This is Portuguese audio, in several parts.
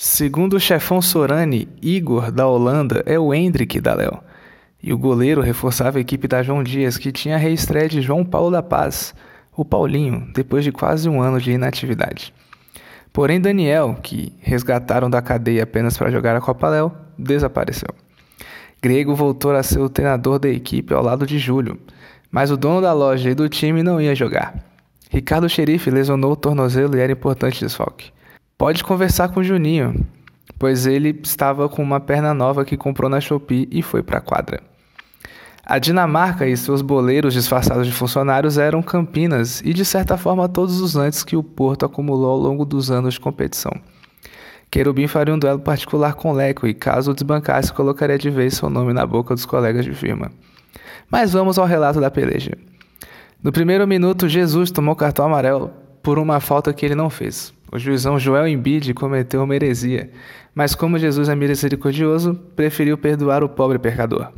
Segundo o chefão Sorani, Igor da Holanda é o Hendrick da Léo. E o goleiro reforçava a equipe da João Dias, que tinha a reestreia de João Paulo da Paz, o Paulinho, depois de quase um ano de inatividade. Porém, Daniel, que resgataram da cadeia apenas para jogar a Copa Léo, desapareceu. Grego voltou a ser o treinador da equipe ao lado de Júlio, mas o dono da loja e do time não ia jogar. Ricardo Xerife lesionou o tornozelo e era importante desfalque. Pode conversar com o Juninho, pois ele estava com uma perna nova que comprou na Shopee e foi para a quadra. A Dinamarca e seus boleiros disfarçados de funcionários eram Campinas e, de certa forma, todos os antes que o Porto acumulou ao longo dos anos de competição. Querubim faria um duelo particular com Leco e, caso o desbancasse, colocaria de vez seu nome na boca dos colegas de firma. Mas vamos ao relato da peleja. No primeiro minuto, Jesus tomou cartão amarelo por uma falta que ele não fez. O juizão Joel Embiid cometeu uma heresia, mas como Jesus é misericordioso, preferiu perdoar o pobre pecador.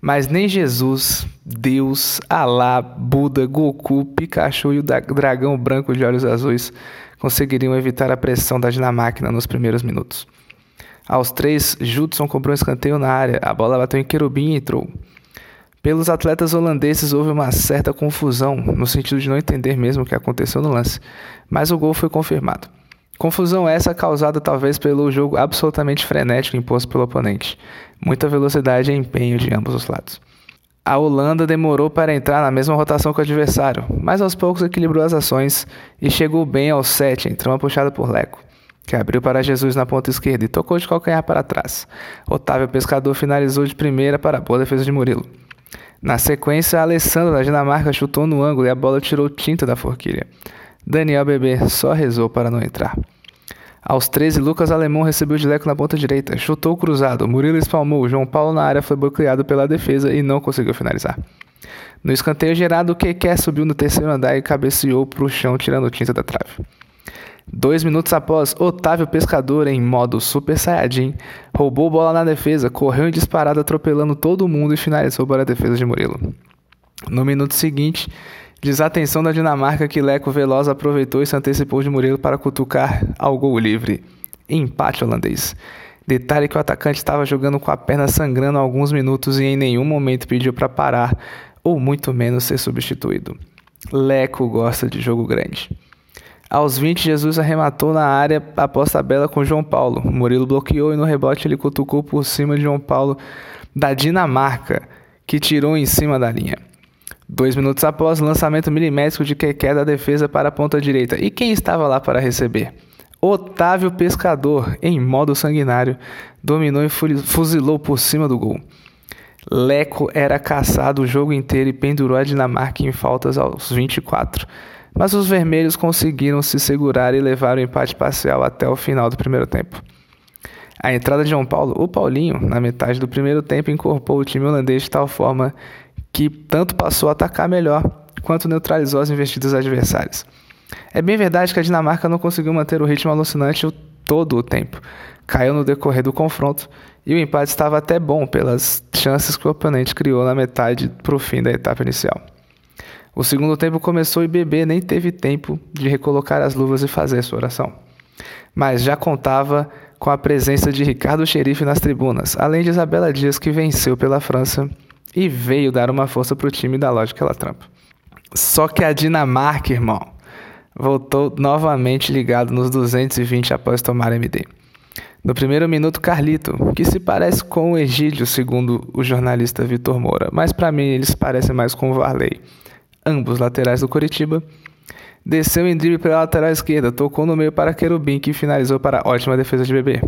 Mas nem Jesus, Deus, Alá, Buda, Goku, Pikachu e o dragão branco de olhos azuis conseguiriam evitar a pressão da Dinamáquina nos primeiros minutos. Aos três, Judson cobrou um escanteio na área, a bola bateu em querubim e entrou. Pelos atletas holandeses houve uma certa confusão, no sentido de não entender mesmo o que aconteceu no lance, mas o gol foi confirmado. Confusão essa causada talvez pelo jogo absolutamente frenético imposto pelo oponente. Muita velocidade e empenho de ambos os lados. A Holanda demorou para entrar na mesma rotação que o adversário, mas aos poucos equilibrou as ações e chegou bem ao 7, entrou uma puxada por Leco, que abriu para Jesus na ponta esquerda e tocou de calcanhar para trás. Otávio Pescador finalizou de primeira para a boa defesa de Murilo. Na sequência, Alessandro da Dinamarca chutou no ângulo e a bola tirou tinta da forquilha. Daniel Bebê só rezou para não entrar. Aos 13, Lucas Alemão recebeu de leco na ponta direita, chutou cruzado, Murilo espalmou, João Paulo na área foi bloqueado pela defesa e não conseguiu finalizar. No escanteio gerado, o Keké subiu no terceiro andar e cabeceou para o chão, tirando tinta da trave. Dois minutos após, Otávio Pescador, em modo Super Saiyajin, roubou bola na defesa, correu em disparada atropelando todo mundo e finalizou para a defesa de Murilo. No minuto seguinte, desatenção da Dinamarca que Leco Veloz aproveitou e se antecipou de Murilo para cutucar ao gol livre. Empate holandês. Detalhe que o atacante estava jogando com a perna sangrando há alguns minutos e em nenhum momento pediu para parar ou muito menos ser substituído. Leco gosta de jogo grande. Aos 20, Jesus arrematou na área após tabela com João Paulo. Murilo bloqueou e no rebote ele cutucou por cima de João Paulo da Dinamarca, que tirou em cima da linha. Dois minutos após, lançamento milimétrico de Keké da defesa para a ponta direita. E quem estava lá para receber? Otávio Pescador, em modo sanguinário, dominou e fuzilou por cima do gol. Leco era caçado o jogo inteiro e pendurou a Dinamarca em faltas aos 24 mas os vermelhos conseguiram se segurar e levar o empate parcial até o final do primeiro tempo. A entrada de João Paulo, o Paulinho, na metade do primeiro tempo, incorporou o time holandês de tal forma que tanto passou a atacar melhor quanto neutralizou as investidas adversárias. É bem verdade que a Dinamarca não conseguiu manter o ritmo alucinante todo o tempo. Caiu no decorrer do confronto e o empate estava até bom pelas chances que o oponente criou na metade para o fim da etapa inicial. O segundo tempo começou e Bebê nem teve tempo de recolocar as luvas e fazer sua oração. Mas já contava com a presença de Ricardo Xerife nas tribunas, além de Isabela Dias, que venceu pela França e veio dar uma força para o time da Lógica La Trampa. Só que a Dinamarca, irmão, voltou novamente ligado nos 220 após tomar MD. No primeiro minuto, Carlito, que se parece com o Egídio, segundo o jornalista Vitor Moura, mas para mim ele se parece mais com o Varley ambos laterais do Coritiba. Desceu em drible pela lateral esquerda, tocou no meio para Querubim, que finalizou para ótima defesa de Bebê.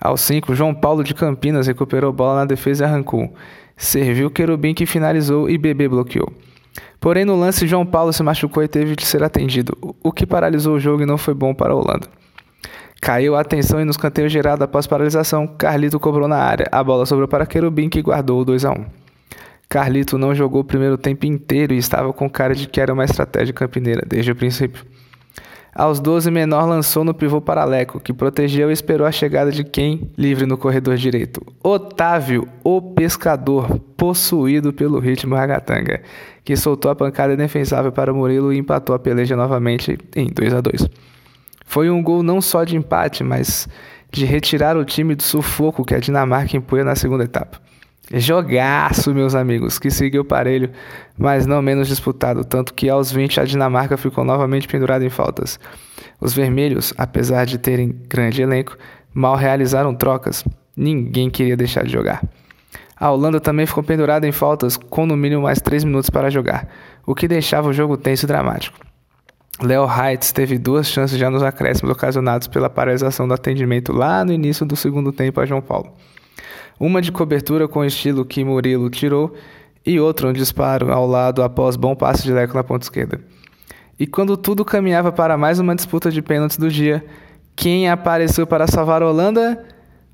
Aos 5, João Paulo de Campinas recuperou bola na defesa e arrancou. Serviu Querubim que finalizou e Bebê bloqueou. Porém, no lance, João Paulo se machucou e teve de ser atendido, o que paralisou o jogo e não foi bom para a Holanda. Caiu a atenção e nos canteiros gerado após paralisação, Carlito cobrou na área. A bola sobrou para Querubim que guardou o 2 a 1. Carlito não jogou o primeiro tempo inteiro e estava com cara de que era uma estratégia campineira desde o princípio. Aos 12, Menor lançou no pivô paraleco, que protegeu e esperou a chegada de quem livre no corredor direito. Otávio, o pescador, possuído pelo ritmo ragatanga, que soltou a pancada indefensável para Murilo e empatou a peleja novamente em 2 a 2. Foi um gol não só de empate, mas de retirar o time do sufoco que a Dinamarca impunha na segunda etapa. Jogaço, meus amigos, que seguiu parelho, mas não menos disputado, tanto que aos 20 a Dinamarca ficou novamente pendurada em faltas. Os vermelhos, apesar de terem grande elenco, mal realizaram trocas. Ninguém queria deixar de jogar. A Holanda também ficou pendurada em faltas, com no mínimo mais 3 minutos para jogar, o que deixava o jogo tenso e dramático. Leo Heitz teve duas chances já nos acréscimos ocasionados pela paralisação do atendimento lá no início do segundo tempo a João Paulo. Uma de cobertura com o estilo que Murilo tirou e outra um disparo ao lado após bom passe de Leco na ponta esquerda. E quando tudo caminhava para mais uma disputa de pênaltis do dia, quem apareceu para salvar a Holanda?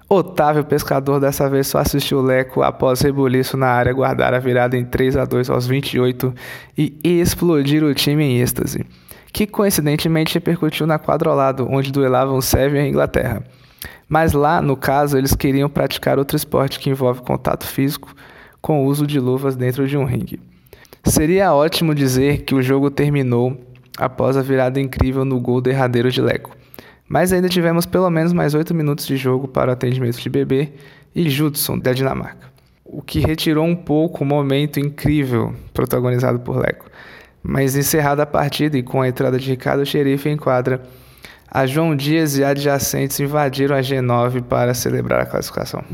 Otávio Pescador dessa vez só assistiu Leco após rebuliço na área guardar a virada em 3 a 2 aos 28 e explodir o time em êxtase que coincidentemente repercutiu na quadra ao lado, onde duelavam Sérvia e Inglaterra. Mas lá, no caso, eles queriam praticar outro esporte que envolve contato físico com o uso de luvas dentro de um ringue. Seria ótimo dizer que o jogo terminou após a virada incrível no gol derradeiro de Leco. Mas ainda tivemos pelo menos mais oito minutos de jogo para o atendimento de Bebê e Judson, da Dinamarca. O que retirou um pouco o momento incrível protagonizado por Leco. Mas encerrada a partida e com a entrada de Ricardo Xerife em quadra, a João Dias e adjacentes invadiram a G9 para celebrar a classificação.